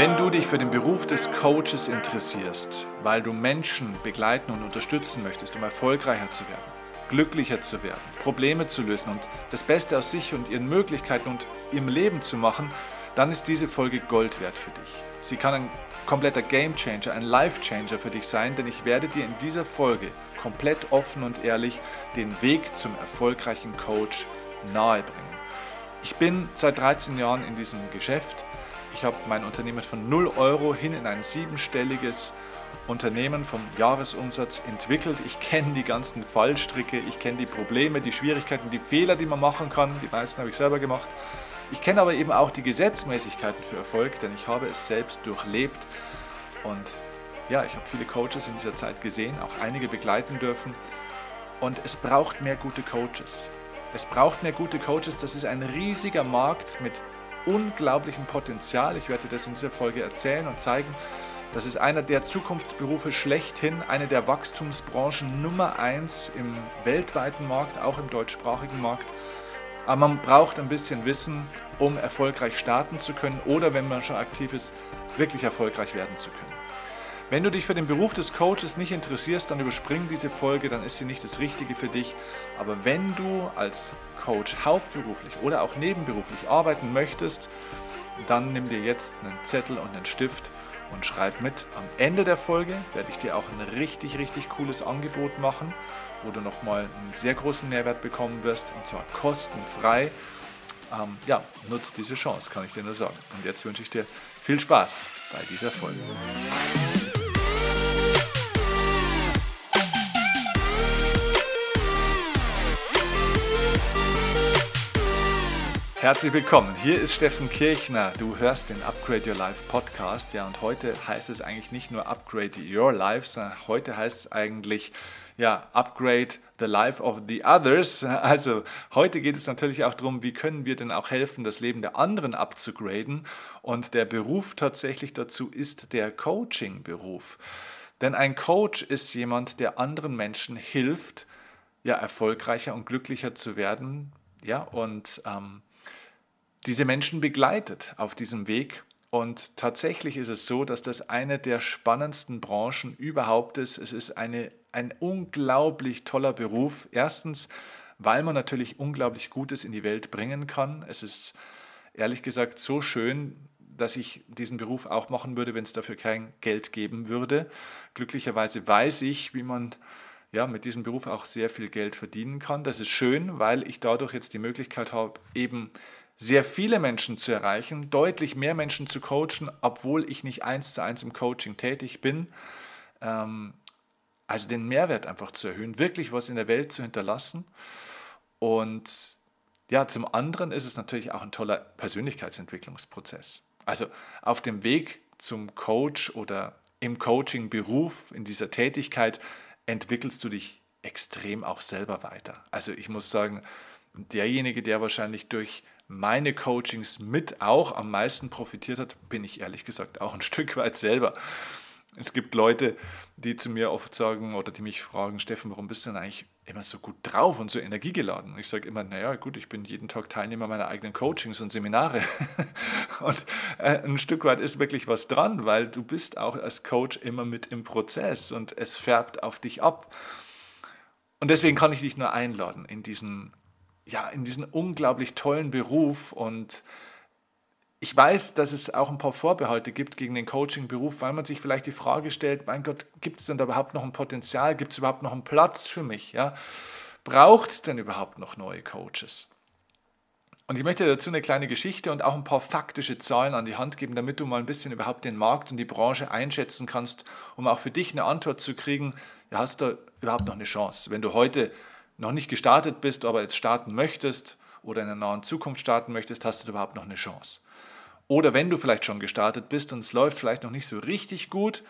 Wenn du dich für den Beruf des Coaches interessierst, weil du Menschen begleiten und unterstützen möchtest, um erfolgreicher zu werden, glücklicher zu werden, Probleme zu lösen und das Beste aus sich und ihren Möglichkeiten und ihrem Leben zu machen, dann ist diese Folge Gold wert für dich. Sie kann ein kompletter Game Changer, ein Life Changer für dich sein, denn ich werde dir in dieser Folge komplett offen und ehrlich den Weg zum erfolgreichen Coach nahebringen. Ich bin seit 13 Jahren in diesem Geschäft ich habe mein Unternehmen von 0 Euro hin in ein siebenstelliges Unternehmen vom Jahresumsatz entwickelt. Ich kenne die ganzen Fallstricke, ich kenne die Probleme, die Schwierigkeiten, die Fehler, die man machen kann. Die meisten habe ich selber gemacht. Ich kenne aber eben auch die Gesetzmäßigkeiten für Erfolg, denn ich habe es selbst durchlebt. Und ja, ich habe viele Coaches in dieser Zeit gesehen, auch einige begleiten dürfen. Und es braucht mehr gute Coaches. Es braucht mehr gute Coaches. Das ist ein riesiger Markt mit unglaublichem Potenzial. Ich werde das in dieser Folge erzählen und zeigen. Das ist einer der Zukunftsberufe schlechthin, eine der Wachstumsbranchen Nummer eins im weltweiten Markt, auch im deutschsprachigen Markt. Aber man braucht ein bisschen Wissen, um erfolgreich starten zu können oder wenn man schon aktiv ist, wirklich erfolgreich werden zu können. Wenn du dich für den Beruf des Coaches nicht interessierst, dann überspring diese Folge, dann ist sie nicht das Richtige für dich. Aber wenn du als Coach hauptberuflich oder auch nebenberuflich arbeiten möchtest, dann nimm dir jetzt einen Zettel und einen Stift und schreib mit. Am Ende der Folge werde ich dir auch ein richtig, richtig cooles Angebot machen, wo du nochmal einen sehr großen Mehrwert bekommen wirst und zwar kostenfrei. Ähm, ja, nutzt diese Chance, kann ich dir nur sagen. Und jetzt wünsche ich dir viel Spaß bei dieser Folge. Herzlich willkommen. Hier ist Steffen Kirchner. Du hörst den Upgrade Your Life Podcast. Ja, und heute heißt es eigentlich nicht nur Upgrade Your Life, sondern heute heißt es eigentlich ja, Upgrade the Life of the Others. Also heute geht es natürlich auch darum, wie können wir denn auch helfen, das Leben der anderen abzugraden. Und der Beruf tatsächlich dazu ist der Coaching-Beruf. Denn ein Coach ist jemand, der anderen Menschen hilft, ja, erfolgreicher und glücklicher zu werden. Ja, und ähm, diese Menschen begleitet auf diesem Weg. Und tatsächlich ist es so, dass das eine der spannendsten Branchen überhaupt ist. Es ist eine, ein unglaublich toller Beruf. Erstens, weil man natürlich unglaublich Gutes in die Welt bringen kann. Es ist ehrlich gesagt so schön, dass ich diesen Beruf auch machen würde, wenn es dafür kein Geld geben würde. Glücklicherweise weiß ich, wie man ja, mit diesem Beruf auch sehr viel Geld verdienen kann. Das ist schön, weil ich dadurch jetzt die Möglichkeit habe, eben sehr viele Menschen zu erreichen, deutlich mehr Menschen zu coachen, obwohl ich nicht eins zu eins im Coaching tätig bin. Ähm, also den Mehrwert einfach zu erhöhen, wirklich was in der Welt zu hinterlassen. Und ja, zum anderen ist es natürlich auch ein toller Persönlichkeitsentwicklungsprozess. Also auf dem Weg zum Coach oder im Coaching-Beruf, in dieser Tätigkeit, entwickelst du dich extrem auch selber weiter. Also ich muss sagen, derjenige, der wahrscheinlich durch meine Coachings mit auch am meisten profitiert hat, bin ich ehrlich gesagt auch ein Stück weit selber. Es gibt Leute, die zu mir oft sagen oder die mich fragen, Steffen, warum bist du denn eigentlich immer so gut drauf und so energiegeladen? Ich sage immer, naja, gut, ich bin jeden Tag Teilnehmer meiner eigenen Coachings und Seminare. und äh, ein Stück weit ist wirklich was dran, weil du bist auch als Coach immer mit im Prozess und es färbt auf dich ab. Und deswegen kann ich dich nur einladen in diesen ja, in diesen unglaublich tollen Beruf und ich weiß, dass es auch ein paar Vorbehalte gibt gegen den Coaching-Beruf, weil man sich vielleicht die Frage stellt, mein Gott, gibt es denn da überhaupt noch ein Potenzial? Gibt es überhaupt noch einen Platz für mich? Ja? Braucht es denn überhaupt noch neue Coaches? Und ich möchte dazu eine kleine Geschichte und auch ein paar faktische Zahlen an die Hand geben, damit du mal ein bisschen überhaupt den Markt und die Branche einschätzen kannst, um auch für dich eine Antwort zu kriegen, ja, hast du überhaupt noch eine Chance? Wenn du heute noch nicht gestartet bist, aber jetzt starten möchtest oder in der nahen Zukunft starten möchtest, hast du überhaupt noch eine Chance. Oder wenn du vielleicht schon gestartet bist und es läuft vielleicht noch nicht so richtig gut,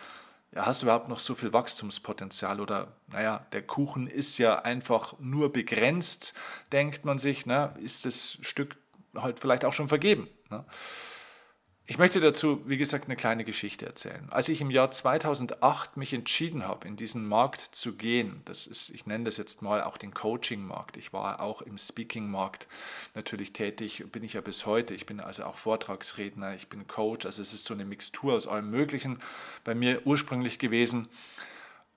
hast du überhaupt noch so viel Wachstumspotenzial oder naja, der Kuchen ist ja einfach nur begrenzt, denkt man sich, ne, ist das Stück halt vielleicht auch schon vergeben. Ne? Ich möchte dazu, wie gesagt, eine kleine Geschichte erzählen. Als ich im Jahr 2008 mich entschieden habe, in diesen Markt zu gehen, das ist, ich nenne das jetzt mal auch den Coaching-Markt. Ich war auch im Speaking-Markt natürlich tätig, bin ich ja bis heute. Ich bin also auch Vortragsredner, ich bin Coach, also es ist so eine Mixtur aus allem Möglichen bei mir ursprünglich gewesen.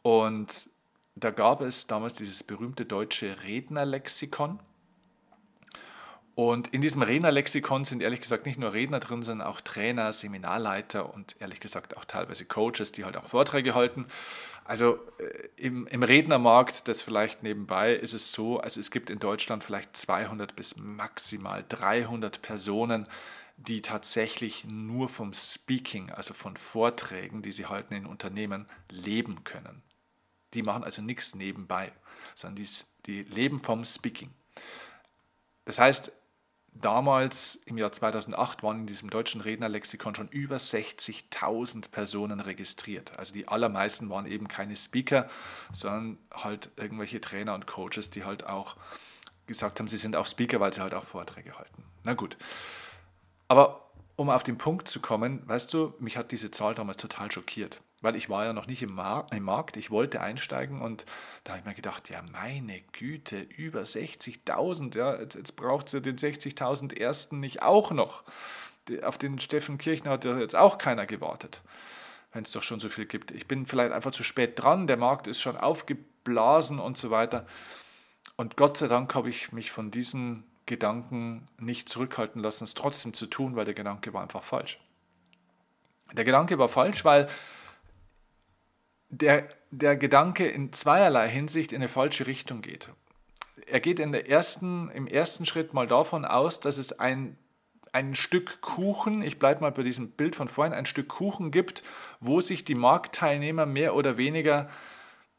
Und da gab es damals dieses berühmte deutsche Rednerlexikon. Und in diesem Rednerlexikon sind ehrlich gesagt nicht nur Redner drin, sondern auch Trainer, Seminarleiter und ehrlich gesagt auch teilweise Coaches, die halt auch Vorträge halten. Also äh, im, im Rednermarkt, das vielleicht nebenbei, ist es so, also es gibt in Deutschland vielleicht 200 bis maximal 300 Personen, die tatsächlich nur vom Speaking, also von Vorträgen, die sie halten in Unternehmen, leben können. Die machen also nichts nebenbei, sondern die, die leben vom Speaking. Das heißt, Damals im Jahr 2008 waren in diesem deutschen Rednerlexikon schon über 60.000 Personen registriert. Also die allermeisten waren eben keine Speaker, sondern halt irgendwelche Trainer und Coaches, die halt auch gesagt haben, sie sind auch Speaker, weil sie halt auch Vorträge halten. Na gut. Aber um auf den Punkt zu kommen, weißt du, mich hat diese Zahl damals total schockiert weil ich war ja noch nicht im, Mar im Markt, ich wollte einsteigen und da habe ich mir gedacht, ja meine Güte, über 60.000, ja, jetzt, jetzt braucht es ja den 60.000 ersten nicht auch noch. Auf den Steffen Kirchner hat ja jetzt auch keiner gewartet, wenn es doch schon so viel gibt. Ich bin vielleicht einfach zu spät dran, der Markt ist schon aufgeblasen und so weiter. Und Gott sei Dank habe ich mich von diesem Gedanken nicht zurückhalten lassen, es trotzdem zu tun, weil der Gedanke war einfach falsch. Der Gedanke war falsch, weil der, der Gedanke in zweierlei Hinsicht in eine falsche Richtung geht. Er geht in der ersten, im ersten Schritt mal davon aus, dass es ein, ein Stück Kuchen, ich bleibe mal bei diesem Bild von vorhin, ein Stück Kuchen gibt, wo sich die Marktteilnehmer mehr oder weniger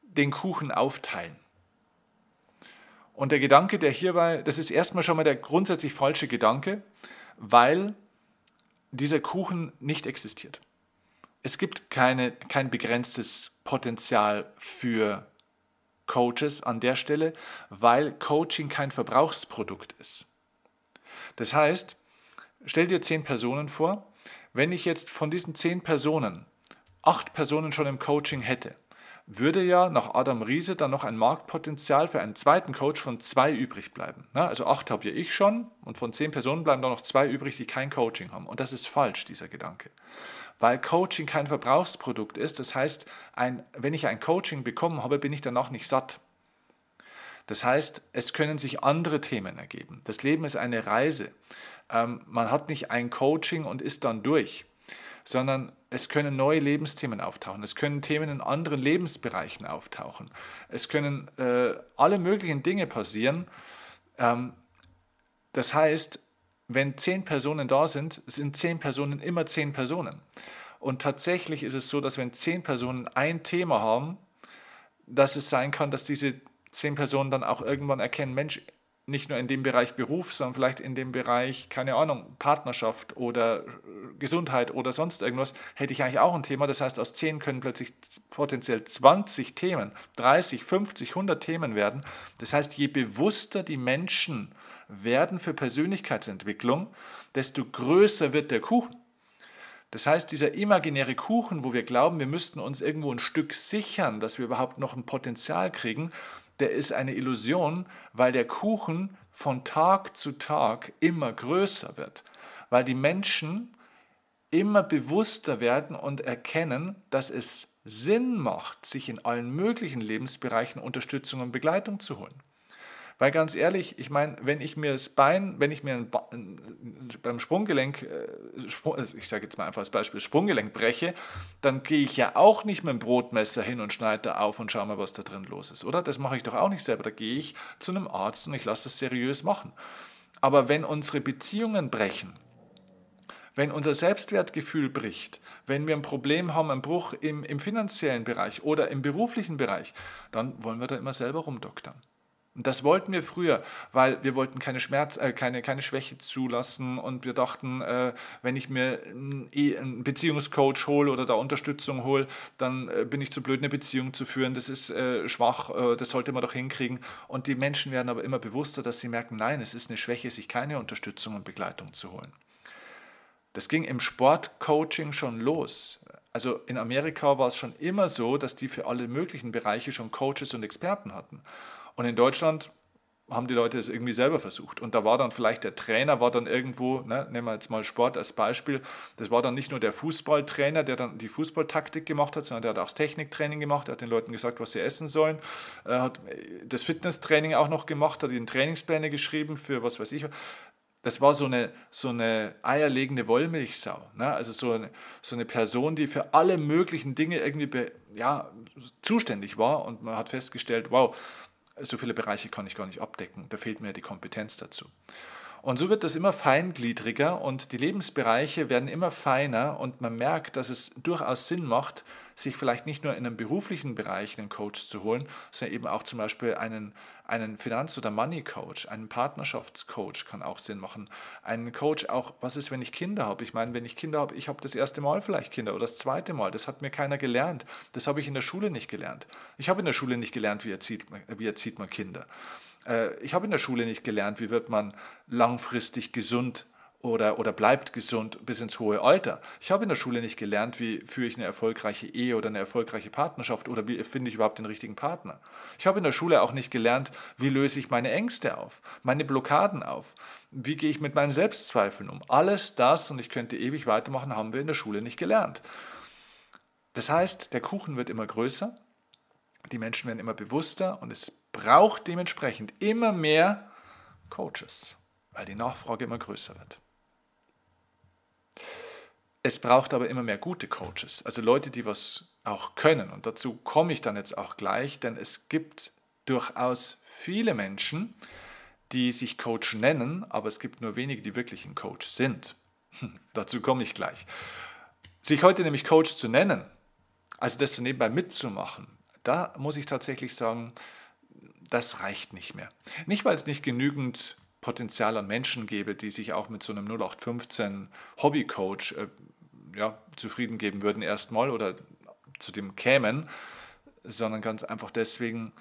den Kuchen aufteilen. Und der Gedanke, der hierbei, das ist erstmal schon mal der grundsätzlich falsche Gedanke, weil dieser Kuchen nicht existiert. Es gibt keine, kein begrenztes Potenzial für Coaches an der Stelle, weil Coaching kein Verbrauchsprodukt ist. Das heißt, stell dir zehn Personen vor, wenn ich jetzt von diesen zehn Personen acht Personen schon im Coaching hätte, würde ja nach Adam Riese dann noch ein Marktpotenzial für einen zweiten Coach von zwei übrig bleiben. Also acht habe ja ich schon und von zehn Personen bleiben dann noch zwei übrig, die kein Coaching haben. Und das ist falsch, dieser Gedanke weil Coaching kein Verbrauchsprodukt ist. Das heißt, ein, wenn ich ein Coaching bekommen habe, bin ich danach nicht satt. Das heißt, es können sich andere Themen ergeben. Das Leben ist eine Reise. Ähm, man hat nicht ein Coaching und ist dann durch, sondern es können neue Lebensthemen auftauchen. Es können Themen in anderen Lebensbereichen auftauchen. Es können äh, alle möglichen Dinge passieren. Ähm, das heißt, wenn zehn Personen da sind, sind zehn Personen immer zehn Personen. Und tatsächlich ist es so, dass wenn zehn Personen ein Thema haben, dass es sein kann, dass diese zehn Personen dann auch irgendwann erkennen, Mensch, nicht nur in dem Bereich Beruf, sondern vielleicht in dem Bereich, keine Ahnung, Partnerschaft oder Gesundheit oder sonst irgendwas, hätte ich eigentlich auch ein Thema. Das heißt, aus zehn können plötzlich potenziell 20 Themen, 30, 50, 100 Themen werden. Das heißt, je bewusster die Menschen werden für Persönlichkeitsentwicklung, desto größer wird der Kuchen. Das heißt, dieser imaginäre Kuchen, wo wir glauben, wir müssten uns irgendwo ein Stück sichern, dass wir überhaupt noch ein Potenzial kriegen, der ist eine Illusion, weil der Kuchen von Tag zu Tag immer größer wird, weil die Menschen immer bewusster werden und erkennen, dass es Sinn macht, sich in allen möglichen Lebensbereichen Unterstützung und Begleitung zu holen. Weil ganz ehrlich, ich meine, wenn ich mir das Bein, wenn ich mir ein beim Sprunggelenk, äh, äh, ich sage jetzt mal einfach als Beispiel, Sprunggelenk breche, dann gehe ich ja auch nicht mit dem Brotmesser hin und schneide da auf und schaue mal, was da drin los ist, oder? Das mache ich doch auch nicht selber. Da gehe ich zu einem Arzt und ich lasse das seriös machen. Aber wenn unsere Beziehungen brechen, wenn unser Selbstwertgefühl bricht, wenn wir ein Problem haben, einen Bruch im, im finanziellen Bereich oder im beruflichen Bereich, dann wollen wir da immer selber rumdoktern. Und das wollten wir früher, weil wir wollten keine, Schmerz, äh, keine, keine Schwäche zulassen und wir dachten, äh, wenn ich mir einen, Beziehungscoach hole oder da Unterstützung hole, dann äh, bin ich zu blöd, eine Beziehung zu führen, das ist äh, schwach, äh, das sollte man doch hinkriegen. Und die Menschen werden aber immer bewusster, dass sie merken, nein, es ist eine Schwäche, sich keine Unterstützung und Begleitung zu holen. Das ging im Sportcoaching schon los. Also in Amerika war es schon immer so, dass die für alle möglichen Bereiche schon Coaches und Experten hatten. Und in Deutschland haben die Leute es irgendwie selber versucht. Und da war dann vielleicht der Trainer, war dann irgendwo, ne, nehmen wir jetzt mal Sport als Beispiel, das war dann nicht nur der Fußballtrainer, der dann die Fußballtaktik gemacht hat, sondern der hat auch das Techniktraining gemacht, er hat den Leuten gesagt, was sie essen sollen, er hat das Fitnesstraining auch noch gemacht, hat ihnen Trainingspläne geschrieben für was weiß ich. Das war so eine, so eine eierlegende Wollmilchsau. Ne? Also so eine, so eine Person, die für alle möglichen Dinge irgendwie be, ja, zuständig war. Und man hat festgestellt, wow, so viele Bereiche kann ich gar nicht abdecken. Da fehlt mir die Kompetenz dazu. Und so wird das immer feingliedriger und die Lebensbereiche werden immer feiner und man merkt, dass es durchaus Sinn macht, sich vielleicht nicht nur in einem beruflichen Bereich einen Coach zu holen, sondern eben auch zum Beispiel einen, einen Finanz- oder Money-Coach, einen Partnerschaftscoach kann auch Sinn machen. Einen Coach auch, was ist, wenn ich Kinder habe? Ich meine, wenn ich Kinder habe, ich habe das erste Mal vielleicht Kinder oder das zweite Mal, das hat mir keiner gelernt. Das habe ich in der Schule nicht gelernt. Ich habe in der Schule nicht gelernt, wie erzieht, wie erzieht man Kinder. Äh, ich habe in der Schule nicht gelernt, wie wird man langfristig gesund oder, oder bleibt gesund bis ins hohe Alter. Ich habe in der Schule nicht gelernt, wie führe ich eine erfolgreiche Ehe oder eine erfolgreiche Partnerschaft oder wie finde ich überhaupt den richtigen Partner. Ich habe in der Schule auch nicht gelernt, wie löse ich meine Ängste auf, meine Blockaden auf, wie gehe ich mit meinen Selbstzweifeln um. Alles das, und ich könnte ewig weitermachen, haben wir in der Schule nicht gelernt. Das heißt, der Kuchen wird immer größer, die Menschen werden immer bewusster und es braucht dementsprechend immer mehr Coaches, weil die Nachfrage immer größer wird. Es braucht aber immer mehr gute Coaches, also Leute, die was auch können. Und dazu komme ich dann jetzt auch gleich, denn es gibt durchaus viele Menschen, die sich Coach nennen, aber es gibt nur wenige, die wirklich ein Coach sind. dazu komme ich gleich. Sich heute nämlich Coach zu nennen, also das so nebenbei mitzumachen, da muss ich tatsächlich sagen, das reicht nicht mehr. Nicht, weil es nicht genügend Potenzial an Menschen gäbe, die sich auch mit so einem 0815 Hobbycoach äh, ja, zufrieden geben würden erstmal oder zu dem kämen, sondern ganz einfach deswegen,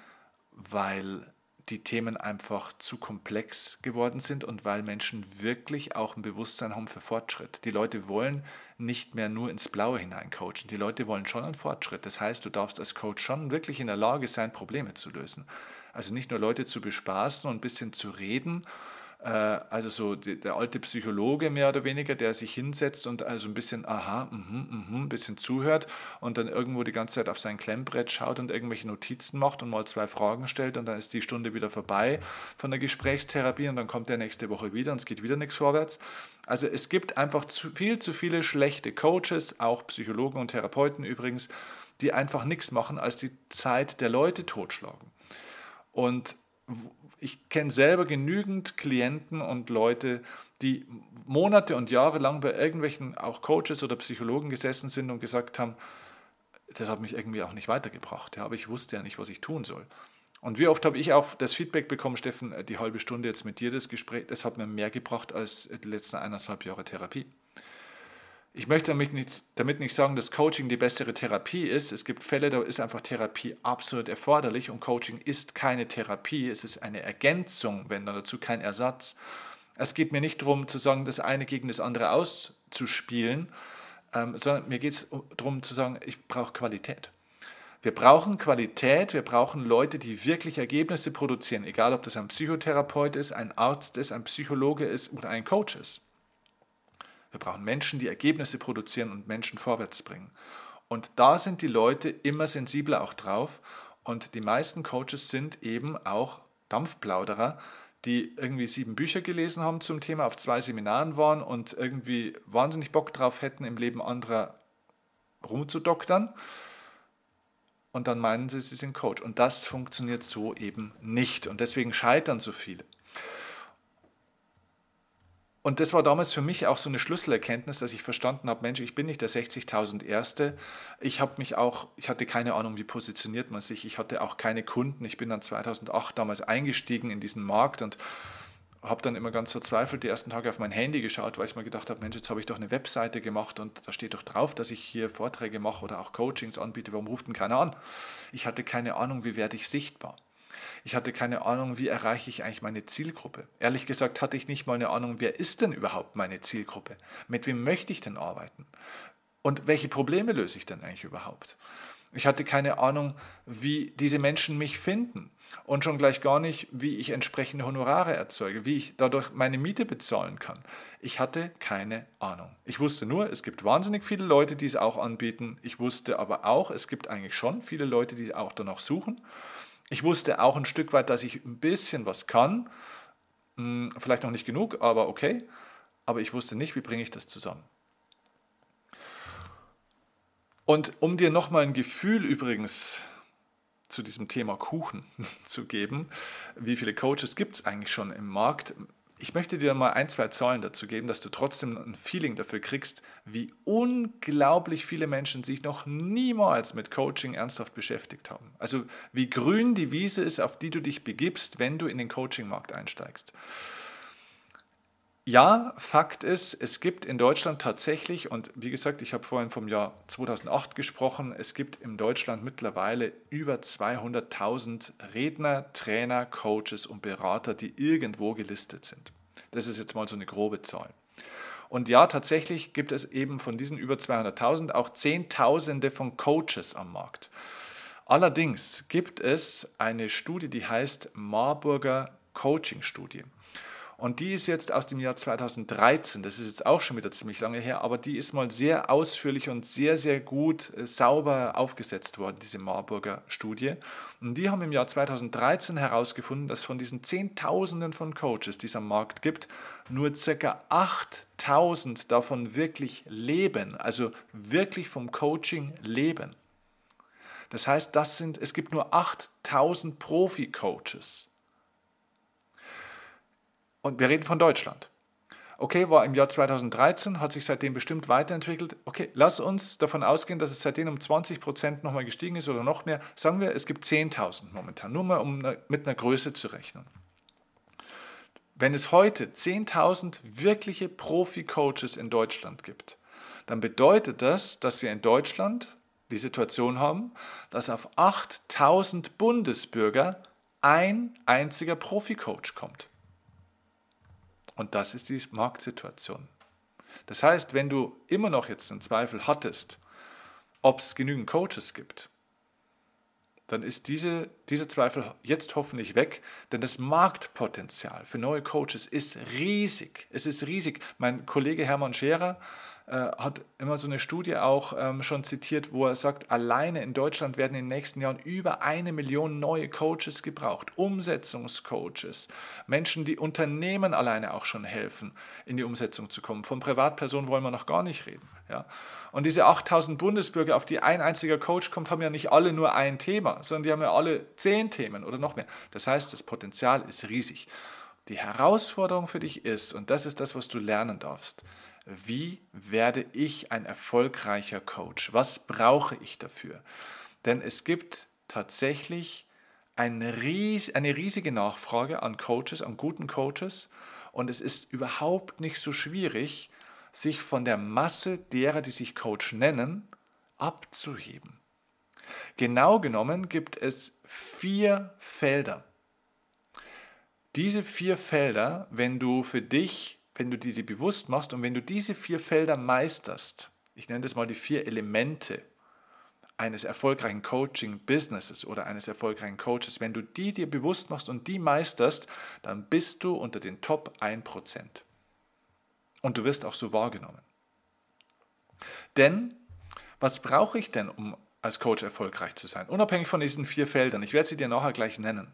weil die Themen einfach zu komplex geworden sind und weil Menschen wirklich auch ein Bewusstsein haben für Fortschritt. Die Leute wollen nicht mehr nur ins Blaue hinein coachen. Die Leute wollen schon einen Fortschritt. Das heißt, du darfst als Coach schon wirklich in der Lage sein, Probleme zu lösen. Also nicht nur Leute zu bespaßen und ein bisschen zu reden also so der alte Psychologe mehr oder weniger, der sich hinsetzt und also ein bisschen aha, mhm, mhm, ein bisschen zuhört und dann irgendwo die ganze Zeit auf sein Klemmbrett schaut und irgendwelche Notizen macht und mal zwei Fragen stellt und dann ist die Stunde wieder vorbei von der Gesprächstherapie und dann kommt er nächste Woche wieder und es geht wieder nichts vorwärts. Also es gibt einfach zu viel zu viele schlechte Coaches, auch Psychologen und Therapeuten übrigens, die einfach nichts machen, als die Zeit der Leute totschlagen. Und ich kenne selber genügend Klienten und Leute, die Monate und Jahre lang bei irgendwelchen auch Coaches oder Psychologen gesessen sind und gesagt haben, das hat mich irgendwie auch nicht weitergebracht, ja, aber ich wusste ja nicht, was ich tun soll. Und wie oft habe ich auch das Feedback bekommen, Steffen, die halbe Stunde jetzt mit dir das Gespräch, das hat mir mehr gebracht als die letzten eineinhalb Jahre Therapie. Ich möchte damit nicht, damit nicht sagen, dass Coaching die bessere Therapie ist. Es gibt Fälle, da ist einfach Therapie absolut erforderlich und Coaching ist keine Therapie, es ist eine Ergänzung, wenn dann dazu kein Ersatz. Es geht mir nicht darum zu sagen, das eine gegen das andere auszuspielen, ähm, sondern mir geht es darum zu sagen, ich brauche Qualität. Wir brauchen Qualität, wir brauchen Leute, die wirklich Ergebnisse produzieren, egal ob das ein Psychotherapeut ist, ein Arzt ist, ein Psychologe ist oder ein Coach ist. Wir brauchen Menschen, die Ergebnisse produzieren und Menschen vorwärts bringen. Und da sind die Leute immer sensibler auch drauf. Und die meisten Coaches sind eben auch Dampfplauderer, die irgendwie sieben Bücher gelesen haben zum Thema, auf zwei Seminaren waren und irgendwie wahnsinnig Bock drauf hätten, im Leben anderer rumzudoktern. Und dann meinen sie, sie sind Coach. Und das funktioniert so eben nicht. Und deswegen scheitern so viele. Und das war damals für mich auch so eine Schlüsselerkenntnis, dass ich verstanden habe, Mensch, ich bin nicht der 60.000 Erste. Ich habe mich auch, ich hatte keine Ahnung, wie positioniert man sich. Ich hatte auch keine Kunden. Ich bin dann 2008 damals eingestiegen in diesen Markt und habe dann immer ganz verzweifelt die ersten Tage auf mein Handy geschaut, weil ich mir gedacht habe, Mensch, jetzt habe ich doch eine Webseite gemacht und da steht doch drauf, dass ich hier Vorträge mache oder auch Coachings anbiete. Warum ruft denn keiner an? Ich hatte keine Ahnung, wie werde ich sichtbar. Ich hatte keine Ahnung, wie erreiche ich eigentlich meine Zielgruppe. Ehrlich gesagt hatte ich nicht mal eine Ahnung, wer ist denn überhaupt meine Zielgruppe? Mit wem möchte ich denn arbeiten? Und welche Probleme löse ich denn eigentlich überhaupt? Ich hatte keine Ahnung, wie diese Menschen mich finden und schon gleich gar nicht, wie ich entsprechende Honorare erzeuge, wie ich dadurch meine Miete bezahlen kann. Ich hatte keine Ahnung. Ich wusste nur, es gibt wahnsinnig viele Leute, die es auch anbieten. Ich wusste aber auch, es gibt eigentlich schon viele Leute, die auch danach suchen. Ich wusste auch ein Stück weit, dass ich ein bisschen was kann. Hm, vielleicht noch nicht genug, aber okay. Aber ich wusste nicht, wie bringe ich das zusammen. Und um dir nochmal ein Gefühl übrigens zu diesem Thema Kuchen zu geben, wie viele Coaches gibt es eigentlich schon im Markt? Ich möchte dir mal ein, zwei Zahlen dazu geben, dass du trotzdem ein Feeling dafür kriegst, wie unglaublich viele Menschen sich noch niemals mit Coaching ernsthaft beschäftigt haben. Also wie grün die Wiese ist, auf die du dich begibst, wenn du in den Coaching-Markt einsteigst. Ja, Fakt ist, es gibt in Deutschland tatsächlich, und wie gesagt, ich habe vorhin vom Jahr 2008 gesprochen, es gibt in Deutschland mittlerweile über 200.000 Redner, Trainer, Coaches und Berater, die irgendwo gelistet sind. Das ist jetzt mal so eine grobe Zahl. Und ja, tatsächlich gibt es eben von diesen über 200.000 auch Zehntausende von Coaches am Markt. Allerdings gibt es eine Studie, die heißt Marburger Coaching Studie. Und die ist jetzt aus dem Jahr 2013, das ist jetzt auch schon wieder ziemlich lange her, aber die ist mal sehr ausführlich und sehr, sehr gut äh, sauber aufgesetzt worden, diese Marburger Studie. Und die haben im Jahr 2013 herausgefunden, dass von diesen Zehntausenden von Coaches, die es am Markt gibt, nur ca. 8000 davon wirklich leben, also wirklich vom Coaching leben. Das heißt, das sind, es gibt nur 8000 Profi-Coaches. Und wir reden von Deutschland. Okay, war im Jahr 2013, hat sich seitdem bestimmt weiterentwickelt. Okay, lass uns davon ausgehen, dass es seitdem um 20 Prozent nochmal gestiegen ist oder noch mehr. Sagen wir, es gibt 10.000 momentan, nur mal um mit einer Größe zu rechnen. Wenn es heute 10.000 wirkliche Profi-Coaches in Deutschland gibt, dann bedeutet das, dass wir in Deutschland die Situation haben, dass auf 8.000 Bundesbürger ein einziger Profi-Coach kommt. Und das ist die Marktsituation. Das heißt, wenn du immer noch jetzt einen Zweifel hattest, ob es genügend Coaches gibt, dann ist diese, dieser Zweifel jetzt hoffentlich weg, denn das Marktpotenzial für neue Coaches ist riesig. Es ist riesig. Mein Kollege Hermann Scherer hat immer so eine Studie auch ähm, schon zitiert, wo er sagt, alleine in Deutschland werden in den nächsten Jahren über eine Million neue Coaches gebraucht, Umsetzungscoaches, Menschen, die Unternehmen alleine auch schon helfen, in die Umsetzung zu kommen. Von Privatpersonen wollen wir noch gar nicht reden. Ja? Und diese 8000 Bundesbürger, auf die ein einziger Coach kommt, haben ja nicht alle nur ein Thema, sondern die haben ja alle zehn Themen oder noch mehr. Das heißt, das Potenzial ist riesig. Die Herausforderung für dich ist, und das ist das, was du lernen darfst, wie werde ich ein erfolgreicher Coach? Was brauche ich dafür? Denn es gibt tatsächlich eine, riesige Nachfrage an Coaches, an guten Coaches und es ist überhaupt nicht so schwierig, sich von der Masse derer, die sich Coach nennen, abzuheben. Genau genommen gibt es vier Felder. Diese vier Felder, wenn du für dich wenn du die dir bewusst machst und wenn du diese vier Felder meisterst, ich nenne das mal die vier Elemente eines erfolgreichen Coaching-Businesses oder eines erfolgreichen Coaches, wenn du die dir bewusst machst und die meisterst, dann bist du unter den Top 1%. Und du wirst auch so wahrgenommen. Denn was brauche ich denn, um als Coach erfolgreich zu sein? Unabhängig von diesen vier Feldern. Ich werde sie dir nachher gleich nennen.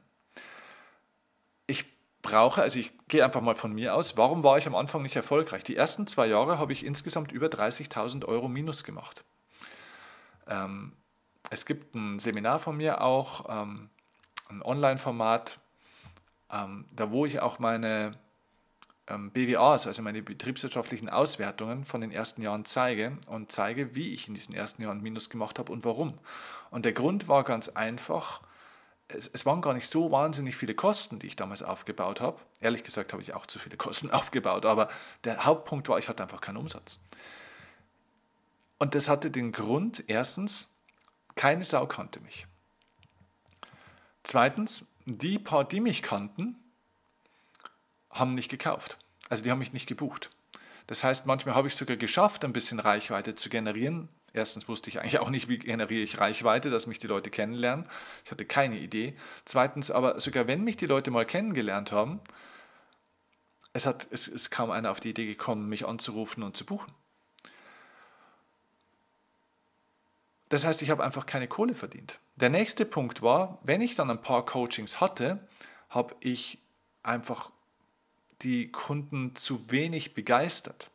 Ich brauche, also ich gehe einfach mal von mir aus, warum war ich am Anfang nicht erfolgreich? Die ersten zwei Jahre habe ich insgesamt über 30.000 Euro Minus gemacht. Ähm, es gibt ein Seminar von mir auch, ähm, ein Online-Format, ähm, da wo ich auch meine ähm, BWAs, also meine betriebswirtschaftlichen Auswertungen von den ersten Jahren zeige und zeige, wie ich in diesen ersten Jahren Minus gemacht habe und warum. Und der Grund war ganz einfach, es, es, waren gar nicht so wahnsinnig viele Kosten, die ich damals aufgebaut habe. Ehrlich gesagt habe ich auch zu viele Kosten aufgebaut, aber der Hauptpunkt war, ich hatte einfach keinen Umsatz. Und das hatte den Grund, erstens, keine Sau kannte mich. Zweitens, die paar, die mich kannten, haben nicht gekauft. Also die haben mich nicht gebucht. Das heißt, manchmal habe ich sogar geschafft, ein bisschen Reichweite zu generieren. Erstens wusste ich eigentlich auch nicht, wie generiere ich Reichweite, dass mich die Leute kennenlernen. Ich hatte keine Idee. Zweitens aber, sogar wenn mich die Leute mal kennengelernt haben, es, hat, es ist kaum einer auf die Idee gekommen, mich anzurufen und zu buchen. Das heißt, ich habe einfach keine Kohle verdient. Der nächste Punkt war, wenn ich dann ein paar Coachings hatte, habe ich einfach die Kunden zu wenig begeistert.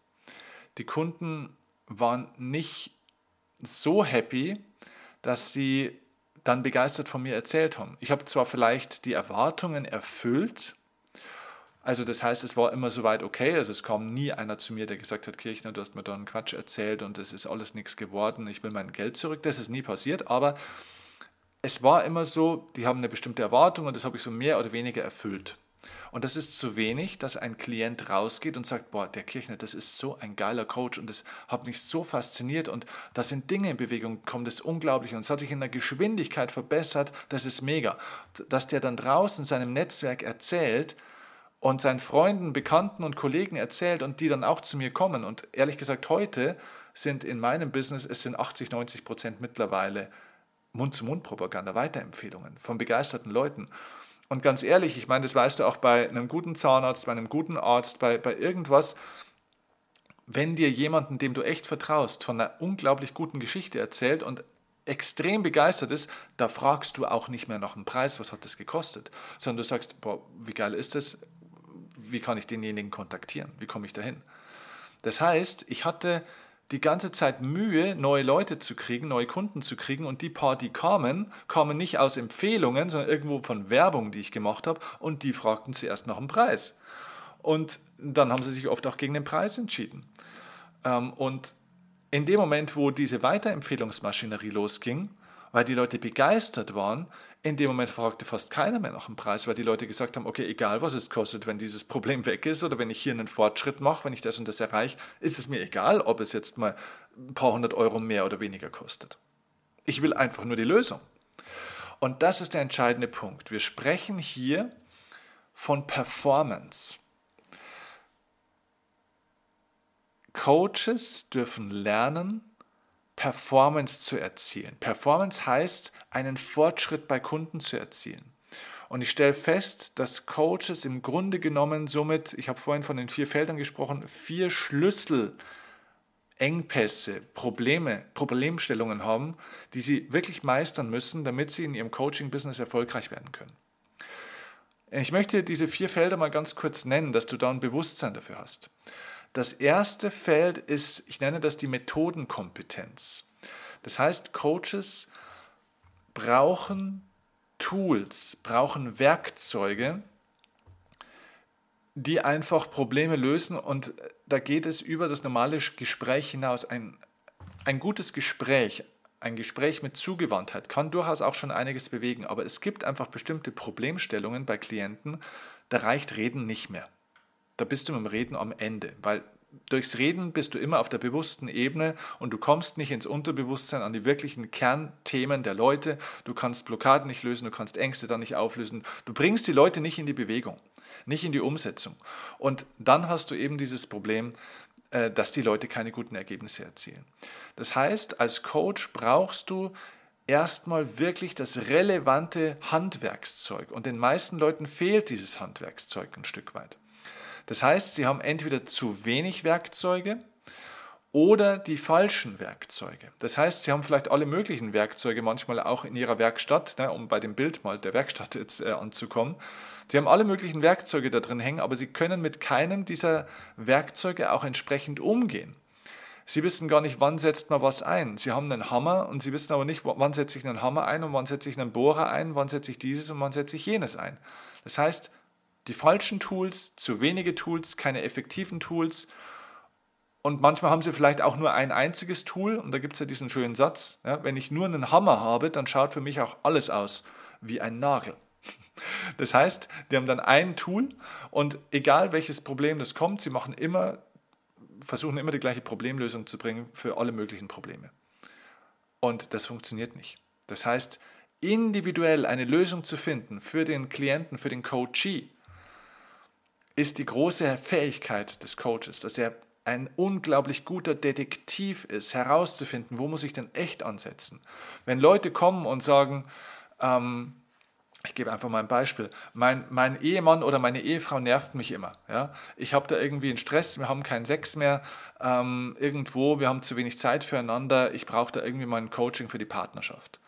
Die Kunden waren nicht so happy, dass sie dann begeistert von mir erzählt haben. Ich habe zwar vielleicht die Erwartungen erfüllt, also das heißt, es war immer soweit okay. Also es kam nie einer zu mir, der gesagt hat, Kirchner, du hast mir da einen Quatsch erzählt und es ist alles nichts geworden, ich will mein Geld zurück. Das ist nie passiert, aber es war immer so, die haben eine bestimmte Erwartung und das habe ich so mehr oder weniger erfüllt. Und das ist zu wenig, dass ein Klient rausgeht und sagt, boah, der Kirchner, das ist so ein geiler Coach und das hat mich so fasziniert und da sind Dinge in Bewegung gekommen, das ist unglaublich und es hat sich in der Geschwindigkeit verbessert, das ist mega. Dass der dann draußen seinem Netzwerk erzählt, und seinen Freunden, Bekannten und Kollegen erzählt und die dann auch zu mir kommen. Und ehrlich gesagt, heute sind in meinem Business, es sind 80, 90 Prozent mittlerweile Mund-zu-Mund-Propaganda, Weiterempfehlungen von begeisterten Leuten. Und ganz ehrlich, ich meine, das weißt du auch bei einem guten Zahnarzt, bei einem guten Arzt, bei, bei irgendwas, wenn dir jemanden, dem du echt vertraust, von einer unglaublich guten Geschichte erzählt und extrem begeistert ist, da fragst du auch nicht mehr nach dem Preis, was hat das gekostet, sondern du sagst, boah, wie geil ist das, wie kann ich denjenigen kontaktieren? Wie komme ich dahin? Das heißt, ich hatte die ganze Zeit Mühe, neue Leute zu kriegen, neue Kunden zu kriegen und die paar, die kamen, kamen nicht aus Empfehlungen, sondern irgendwo von Werbung, die ich gemacht habe und die fragten zuerst nach dem Preis. Und dann haben sie sich oft auch gegen den Preis entschieden. Ähm, und in dem Moment, wo diese Weiterempfehlungsmaschinerie losging, weil die Leute begeistert waren, in dem Moment fragte fast keiner mehr nach dem Preis, weil die Leute gesagt haben, okay, egal was es kostet, wenn dieses Problem weg ist oder wenn ich hier einen Fortschritt mache, wenn ich das und das erreiche, ist es mir egal, ob es jetzt mal ein paar hundert Euro mehr oder weniger kostet. Ich will einfach nur die Lösung. Und das ist der entscheidende Punkt. Wir sprechen hier von Performance. Coaches dürfen lernen, Performance zu erzielen. Performance heißt, einen Fortschritt bei Kunden zu erzielen. Und ich stelle fest, dass Coaches im Grunde genommen somit, ich habe vorhin von den vier Feldern gesprochen, vier Schlüsselengpässe, Probleme, Problemstellungen haben, die sie wirklich meistern müssen, damit sie in ihrem Coaching-Business erfolgreich werden können. Ich möchte diese vier Felder mal ganz kurz nennen, dass du da ein Bewusstsein dafür hast. Das erste Feld ist, ich nenne das die Methodenkompetenz. Das heißt, Coaches brauchen Tools, brauchen Werkzeuge, die einfach Probleme lösen und da geht es über das normale Gespräch hinaus. Ein, ein gutes Gespräch, ein Gespräch mit Zugewandtheit kann durchaus auch schon einiges bewegen, aber es gibt einfach bestimmte Problemstellungen bei Klienten, da reicht Reden nicht mehr da bist du mit dem Reden am Ende, weil durchs Reden bist du immer auf der bewussten Ebene und du kommst nicht ins Unterbewusstsein an die wirklichen Kernthemen der Leute. Du kannst Blockaden nicht lösen, du kannst Ängste dann nicht auflösen. Du bringst die Leute nicht in die Bewegung, nicht in die Umsetzung. Und dann hast du eben dieses Problem, äh, dass die Leute keine guten Ergebnisse erzielen. Das heißt, als Coach brauchst du erstmal wirklich das relevante Handwerkszeug. Und den meisten Leuten fehlt dieses Handwerkszeug ein Stück weit. Das heißt, sie haben entweder zu wenig Werkzeuge oder die falschen Werkzeuge. Das heißt, sie haben vielleicht alle möglichen Werkzeuge, manchmal auch in ihrer Werkstatt, ne, um bei dem Bild mal der Werkstatt jetzt äh, anzukommen. Sie haben alle möglichen Werkzeuge da drin hängen, aber sie können mit keinem dieser Werkzeuge auch entsprechend umgehen. Sie wissen gar nicht, wann setzt man was ein. Sie haben einen Hammer und Sie wissen aber nicht, wann setze ich einen Hammer ein und wann setze ich einen Bohrer ein, wann setze ich dieses und wann setze ich jenes ein. Das heißt, die falschen Tools, zu wenige Tools, keine effektiven Tools. Und manchmal haben sie vielleicht auch nur ein einziges Tool. Und da gibt es ja diesen schönen Satz, ja, wenn ich nur einen Hammer habe, dann schaut für mich auch alles aus wie ein Nagel. Das heißt, die haben dann ein Tool und egal welches Problem das kommt, sie machen immer, versuchen immer die gleiche Problemlösung zu bringen für alle möglichen Probleme. Und das funktioniert nicht. Das heißt, individuell eine Lösung zu finden für den Klienten, für den Coachee, ist die große Fähigkeit des Coaches, dass er ein unglaublich guter Detektiv ist, herauszufinden, wo muss ich denn echt ansetzen. Wenn Leute kommen und sagen, ähm, ich gebe einfach mal ein Beispiel. Mein, mein Ehemann oder meine Ehefrau nervt mich immer. Ja? Ich habe da irgendwie einen Stress, wir haben keinen Sex mehr ähm, irgendwo, wir haben zu wenig Zeit füreinander, ich brauche da irgendwie mal ein Coaching für die Partnerschaft.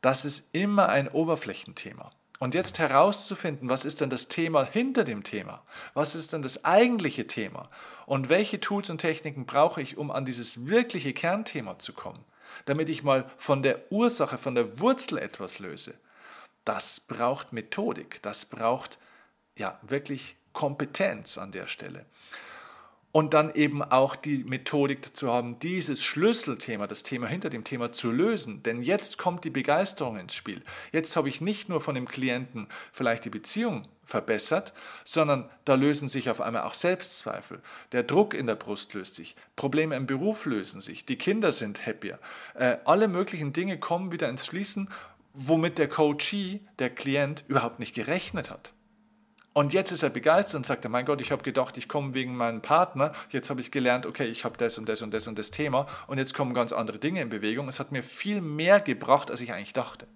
Das ist immer ein Oberflächenthema. Und jetzt herauszufinden, was ist denn das Thema hinter dem Thema? Was ist denn das eigentliche Thema? Und welche Tools und Techniken brauche ich, um an dieses wirkliche Kernthema zu kommen? Damit ich mal von der Ursache, von der Wurzel etwas löse das braucht Methodik, das braucht ja wirklich Kompetenz an der Stelle. Und dann eben auch die Methodik zu haben, dieses Schlüsselthema, das Thema hinter dem Thema zu lösen. Denn jetzt kommt die Begeisterung ins Spiel. Jetzt habe ich nicht nur von dem Klienten vielleicht die Beziehung verbessert, sondern da lösen sich auf einmal auch Selbstzweifel. Der Druck in der Brust löst sich, Probleme im Beruf lösen sich, die Kinder sind happier. Äh, alle möglichen Dinge kommen wieder ins Fließen womit der Coachee, der Klient, überhaupt nicht gerechnet hat. Und jetzt ist er begeistert und sagt, mein Gott, ich habe gedacht, ich komme wegen meinem Partner. Jetzt habe ich gelernt, okay, ich habe das und das und das und das Thema. Und jetzt kommen ganz andere Dinge in Bewegung. Es hat mir viel mehr gebracht, als ich eigentlich dachte.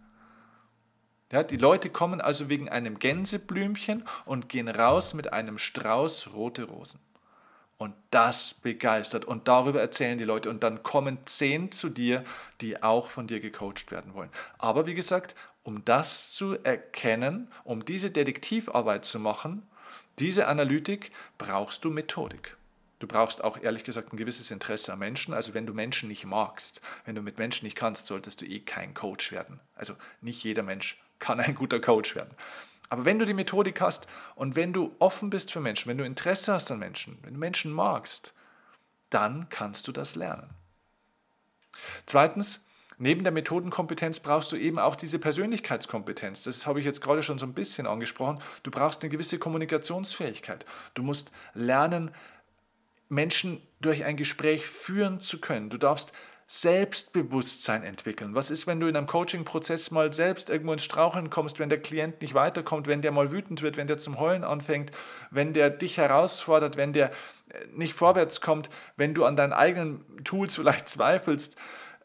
Ja, die Leute kommen also wegen einem Gänseblümchen und gehen raus mit einem Strauß rote Rosen. Und das begeistert. Und darüber erzählen die Leute. Und dann kommen zehn zu dir, die auch von dir gecoacht werden wollen. Aber wie gesagt, um das zu erkennen, um diese Detektivarbeit zu machen, diese Analytik, brauchst du Methodik. Du brauchst auch ehrlich gesagt ein gewisses Interesse an Menschen. Also wenn du Menschen nicht magst, wenn du mit Menschen nicht kannst, solltest du eh kein Coach werden. Also nicht jeder Mensch kann ein guter Coach werden. Aber wenn du die Methodik hast und wenn du offen bist für Menschen, wenn du Interesse hast an Menschen, wenn du Menschen magst, dann kannst du das lernen. Zweitens, neben der Methodenkompetenz brauchst du eben auch diese Persönlichkeitskompetenz. Das habe ich jetzt gerade schon so ein bisschen angesprochen. Du brauchst eine gewisse Kommunikationsfähigkeit. Du musst lernen, Menschen durch ein Gespräch führen zu können. Du darfst Selbstbewusstsein entwickeln. Was ist, wenn du in einem Coaching-Prozess mal selbst irgendwo ins Straucheln kommst, wenn der Klient nicht weiterkommt, wenn der mal wütend wird, wenn der zum Heulen anfängt, wenn der dich herausfordert, wenn der äh, nicht vorwärts kommt, wenn du an deinen eigenen Tools vielleicht zweifelst,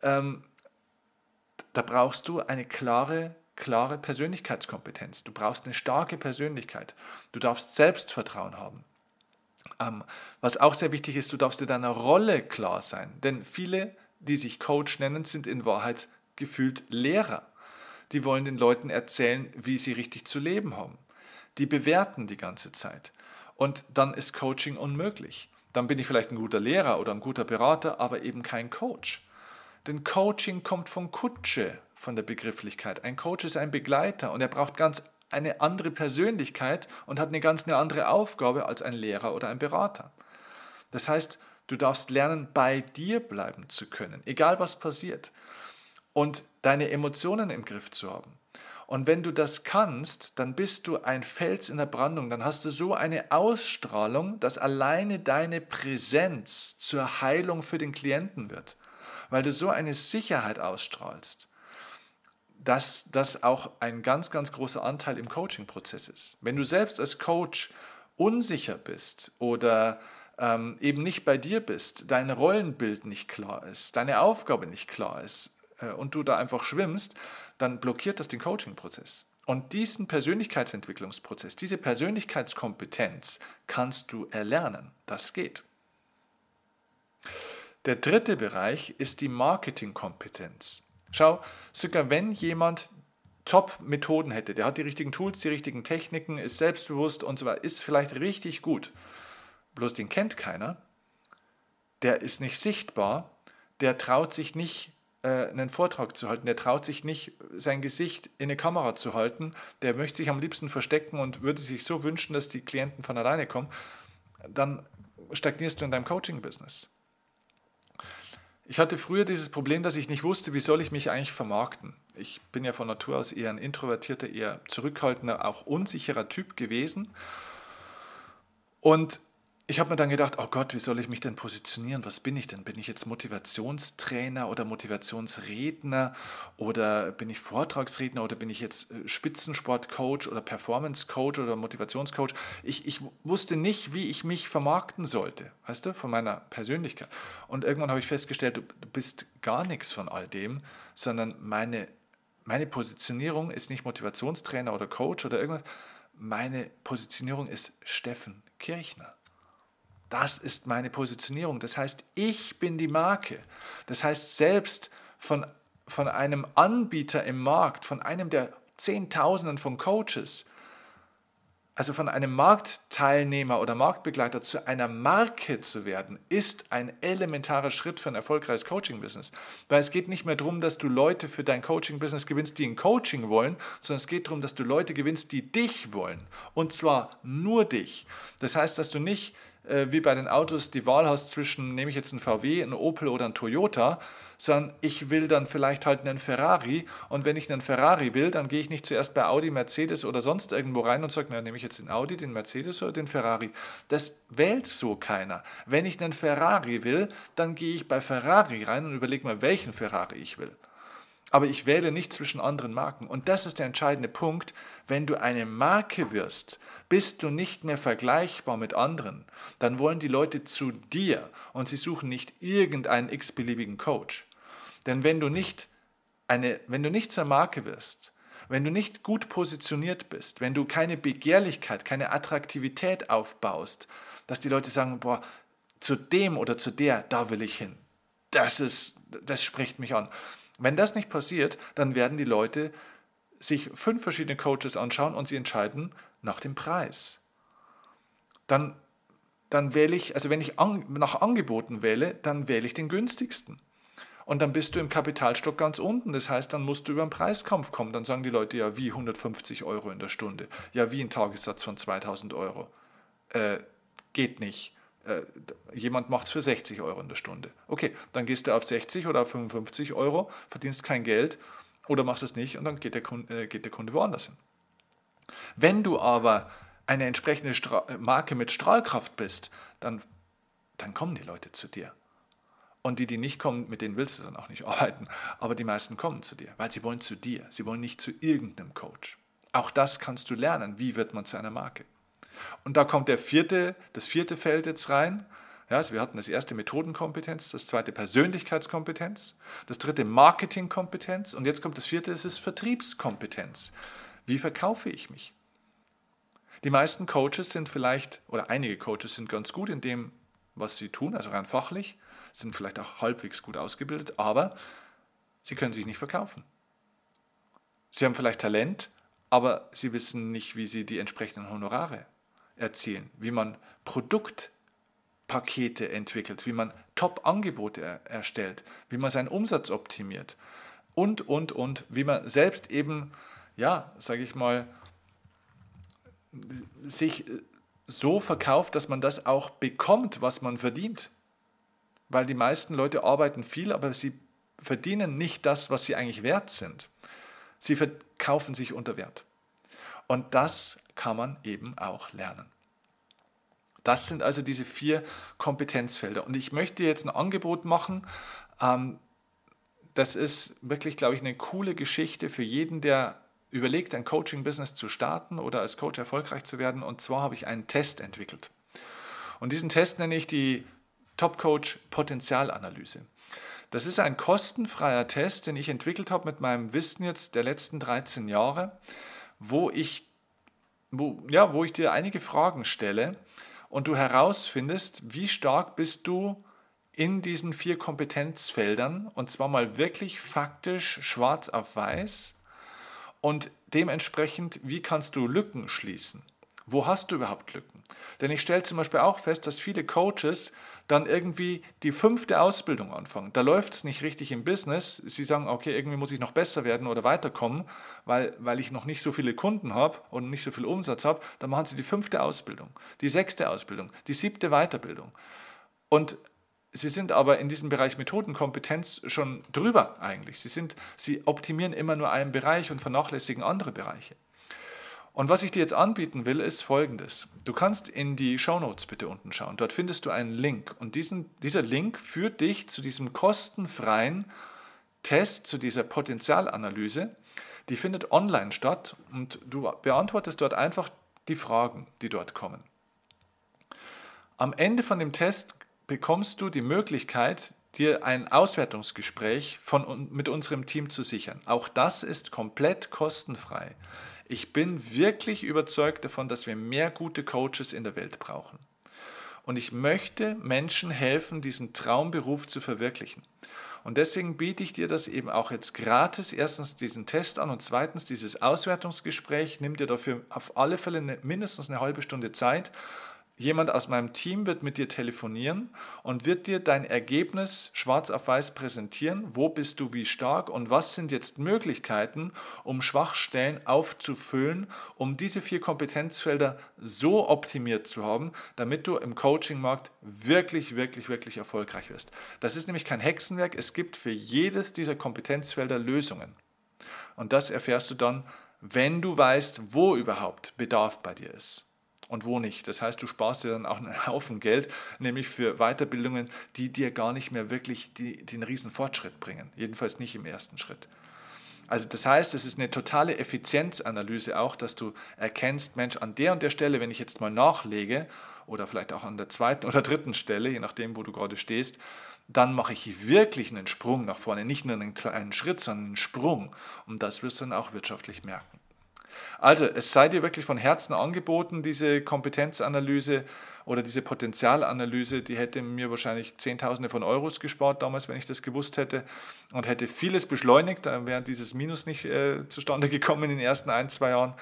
ähm, da brauchst du eine klare, klare Persönlichkeitskompetenz. Du brauchst eine starke Persönlichkeit. Du darfst Selbstvertrauen haben. Ähm, was auch sehr wichtig ist, du darfst dir deiner Rolle klar sein. Denn viele die sich Coach nennen, sind in Wahrheit gefühlt Lehrer. Die wollen den Leuten erzählen, wie sie richtig zu leben haben. Die bewerten die ganze Zeit. Und dann ist Coaching unmöglich. Dann bin ich vielleicht ein guter Lehrer oder ein guter Berater, aber eben kein Coach. Denn Coaching kommt von Kutsche, von der Begrifflichkeit. Ein Coach ist ein Begleiter und er braucht ganz eine andere Persönlichkeit und hat eine ganz eine andere Aufgabe als ein Lehrer oder ein Berater. Das heißt, Du darfst lernen, bei dir bleiben zu können, egal was passiert. Und deine Emotionen im Griff zu haben. Und wenn du das kannst, dann bist du ein Fels in der Brandung. Dann hast du so eine Ausstrahlung, dass alleine deine Präsenz zur Heilung für den Klienten wird. Weil du so eine Sicherheit ausstrahlst, dass das auch ein ganz, ganz großer Anteil im Coaching-Prozess ist. Wenn du selbst als Coach unsicher bist oder ähm, eben nicht bei dir bist, dein Rollenbild nicht klar ist, deine Aufgabe nicht klar ist äh, und du da einfach schwimmst, dann blockiert das den Coaching-Prozess. Und diesen Persönlichkeitsentwicklungsprozess, diese Persönlichkeitskompetenz kannst du erlernen. Das geht. Der dritte Bereich ist die Marketingkompetenz. Schau, sogar wenn jemand Top-Methoden hätte, der hat die richtigen Tools, die richtigen Techniken, ist selbstbewusst und so weiter, ist vielleicht richtig gut bloß den kennt keiner, der ist nicht sichtbar, der traut sich nicht, äh, einen Vortrag zu halten, der traut sich nicht, sein Gesicht in eine Kamera zu halten, der möchte sich am liebsten verstecken und würde sich so wünschen, dass die Klienten von alleine kommen, dann stagnierst du in deinem Coaching-Business. Ich hatte früher dieses Problem, dass ich nicht wusste, wie soll ich mich eigentlich vermarkten. Ich bin ja von Natur aus eher ein introvertierter, eher zurückhaltender, auch unsicherer Typ gewesen. Und ich habe mir dann gedacht, oh Gott, wie soll ich mich denn positionieren? Was bin ich denn? Bin ich jetzt Motivationstrainer oder Motivationsredner oder bin ich Vortragsredner oder bin ich jetzt äh, Spitzensportcoach oder Performancecoach oder Motivationscoach? Ich, ich wusste nicht, wie ich mich vermarkten sollte, weißt du, von meiner Persönlichkeit. Und irgendwann habe ich festgestellt, du, du bist gar nichts von all dem, sondern meine, meine Positionierung ist nicht Motivationstrainer oder Coach oder irgendwas. Meine Positionierung ist Steffen Kirchner. Das ist meine Positionierung. Das heißt, ich bin die Marke. Das heißt, selbst von, von einem Anbieter im Markt, von einem der Zehntausenden von Coaches, also von einem Marktteilnehmer oder Marktbegleiter zu einer Marke zu werden, ist ein elementarer Schritt für ein erfolgreiches Coaching-Business. Weil es geht nicht mehr darum, dass du Leute für dein Coaching-Business gewinnst, die ein Coaching wollen, sondern es geht darum, dass du Leute gewinnst, die dich wollen. Und zwar nur dich. Das heißt, dass du nicht äh, wie bei den Autos die Wahl hast zwischen, nehme ich jetzt einen VW, einen Opel oder einen Toyota, sondern ich will dann vielleicht halt einen Ferrari und wenn ich einen Ferrari will, dann gehe ich nicht zuerst bei Audi, Mercedes oder sonst irgendwo rein und sage, na, nehme ich jetzt den Audi, den Mercedes oder den Ferrari. Das wählt so keiner. Wenn ich einen Ferrari will, dann gehe ich bei Ferrari rein und überlege mir, welchen Ferrari ich will. Aber ich wähle nicht zwischen anderen Marken. Und das ist der entscheidende Punkt. Wenn du eine Marke wirst, bist du nicht mehr vergleichbar mit anderen. Dann wollen die Leute zu dir und sie suchen nicht irgendeinen x-beliebigen Coach. Denn wenn du nicht eine, wenn du nicht zur Marke wirst, wenn du nicht gut positioniert bist, wenn du keine Begehrlichkeit, keine Attraktivität aufbaust, dass die Leute sagen, boah, zu dem oder zu der, da will ich hin. Das ist, das spricht mich an. Wenn das nicht passiert, dann werden die Leute sich fünf verschiedene Coaches anschauen und sie entscheiden nach dem Preis. Dann, dann wähle ich, also wenn ich an, nach Angeboten wähle, dann wähle ich den günstigsten. Und dann bist du im Kapitalstock ganz unten. Das heißt, dann musst du über einen Preiskampf kommen. Dann sagen die Leute, ja, wie 150 Euro in der Stunde. Ja, wie ein Tagessatz von 2000 Euro. Äh, geht nicht. Äh, jemand macht es für 60 Euro in der Stunde. Okay, dann gehst du auf 60 oder auf 55 Euro, verdienst kein Geld oder machst es nicht und dann geht der Kunde, äh, geht der Kunde woanders hin. Wenn du aber eine entsprechende Stra Marke mit Strahlkraft bist, dann, dann kommen die Leute zu dir. Und die, die nicht kommen, mit denen willst du dann auch nicht arbeiten. Aber die meisten kommen zu dir, weil sie wollen zu dir. Sie wollen nicht zu irgendeinem Coach. Auch das kannst du lernen. Wie wird man zu einer Marke? Und da kommt der vierte, das vierte Feld jetzt rein. Ja, also wir hatten das erste Methodenkompetenz, das zweite Persönlichkeitskompetenz, das dritte Marketingkompetenz und jetzt kommt das vierte, das ist Vertriebskompetenz. Wie verkaufe ich mich? Die meisten Coaches sind vielleicht, oder einige Coaches sind ganz gut in dem, was sie tun, also rein fachlich, sind vielleicht auch halbwegs gut ausgebildet, aber sie können sich nicht verkaufen. Sie haben vielleicht Talent, aber sie wissen nicht, wie sie die entsprechenden Honorare erzielen, wie man Produktpakete entwickelt, wie man Top-Angebote er erstellt, wie man seinen Umsatz optimiert und, und, und, wie man selbst eben, ja, sage ich mal, sich so verkauft, dass man das auch bekommt, was man verdient. Weil die meisten Leute arbeiten viel, aber sie verdienen nicht das, was sie eigentlich wert sind. Sie verkaufen sich unter Wert. Und das kann man eben auch lernen. Das sind also diese vier Kompetenzfelder. Und ich möchte jetzt ein Angebot machen. Ähm, das ist wirklich, glaube ich, eine coole Geschichte für jeden, der überlegt, ein Coaching-Business zu starten oder als Coach erfolgreich zu werden. Und zwar habe ich einen Test entwickelt. Und diesen Test nenne ich die Top Coach Potenzialanalyse. Das ist ein kostenfreier Test, den ich entwickelt habe mit meinem Wissen jetzt der letzten 13 Jahre wo ich, wo, ja, wo ich dir einige Fragen stelle und du herausfindest, wie stark bist du in diesen vier Kompetenzfeldern und zwar mal wirklich faktisch schwarz auf weiß und dementsprechend, wie kannst du Lücken schließen? Wo hast du überhaupt Lücken? Denn ich stelle zum Beispiel auch fest, dass viele Coaches dann irgendwie die fünfte Ausbildung anfangen. Da läuft es nicht richtig im Business. Sie sagen, okay, irgendwie muss ich noch besser werden oder weiterkommen, weil, weil ich noch nicht so viele Kunden habe und nicht so viel Umsatz habe. Dann machen sie die fünfte Ausbildung, die sechste Ausbildung, die siebte Weiterbildung. Und Sie sind aber in diesem Bereich Methodenkompetenz schon drüber eigentlich. Sie, sind, sie optimieren immer nur einen Bereich und vernachlässigen andere Bereiche. Und was ich dir jetzt anbieten will, ist folgendes. Du kannst in die Show Notes bitte unten schauen. Dort findest du einen Link. Und diesen, dieser Link führt dich zu diesem kostenfreien Test, zu dieser Potenzialanalyse. Die findet online statt und du beantwortest dort einfach die Fragen, die dort kommen. Am Ende von dem Test bekommst du die Möglichkeit, dir ein Auswertungsgespräch von, mit unserem Team zu sichern. Auch das ist komplett kostenfrei. Ich bin wirklich überzeugt davon, dass wir mehr gute Coaches in der Welt brauchen. Und ich möchte Menschen helfen, diesen Traumberuf zu verwirklichen. Und deswegen biete ich dir das eben auch jetzt gratis. Erstens diesen Test an und zweitens dieses Auswertungsgespräch. Nimm dir dafür auf alle Fälle mindestens eine halbe Stunde Zeit Jemand aus meinem Team wird mit dir telefonieren und wird dir dein Ergebnis schwarz auf weiß präsentieren. Wo bist du wie stark und was sind jetzt Möglichkeiten, um Schwachstellen aufzufüllen, um diese vier Kompetenzfelder so optimiert zu haben, damit du im Coachingmarkt wirklich, wirklich, wirklich erfolgreich wirst. Das ist nämlich kein Hexenwerk. Es gibt für jedes dieser Kompetenzfelder Lösungen. Und das erfährst du dann, wenn du weißt, wo überhaupt Bedarf bei dir ist und wo nicht. Das heißt, du sparst dir dann auch einen Haufen Geld, nämlich für Weiterbildungen, die dir gar nicht mehr wirklich die, den riesen Fortschritt bringen. Jedenfalls nicht im ersten Schritt. Also das heißt, es ist eine totale Effizienzanalyse auch, dass du erkennst, Mensch, an der und der Stelle, wenn ich jetzt mal nachlege, oder vielleicht auch an der zweiten oder dritten Stelle, je nachdem, wo du gerade stehst, dann mache ich wirklich einen Sprung nach vorne, nicht nur einen kleinen Schritt, sondern einen Sprung. Und das wirst du dann auch wirtschaftlich merken. Also, es sei dir wirklich von Herzen angeboten, diese Kompetenzanalyse oder diese Potenzialanalyse, die hätte mir wahrscheinlich Zehntausende von Euros gespart damals, wenn ich das gewusst hätte und hätte vieles beschleunigt, dann wäre dieses Minus nicht äh, zustande gekommen in den ersten ein, zwei Jahren.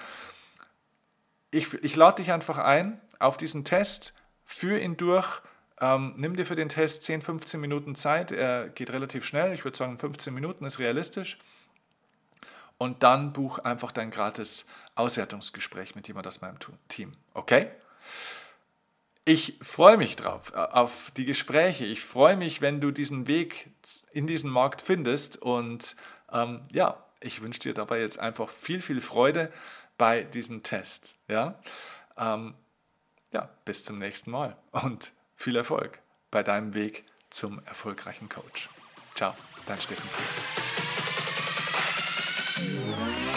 Ich, ich lade dich einfach ein auf diesen Test, führ ihn durch, ähm, nimm dir für den Test 10, 15 Minuten Zeit, er geht relativ schnell, ich würde sagen 15 Minuten ist realistisch und dann buch einfach dein gratis Auswertungsgespräch mit jemand aus meinem Team. Okay? Ich freue mich drauf, äh, auf die Gespräche. Ich freue mich, wenn du diesen Weg in diesen Markt findest. Und ähm, ja, ich wünsche dir dabei jetzt einfach viel, viel Freude bei diesem Test. Ja? Ähm, ja, bis zum nächsten Mal und viel Erfolg bei deinem Weg zum erfolgreichen Coach. Ciao, dein Steffen. Música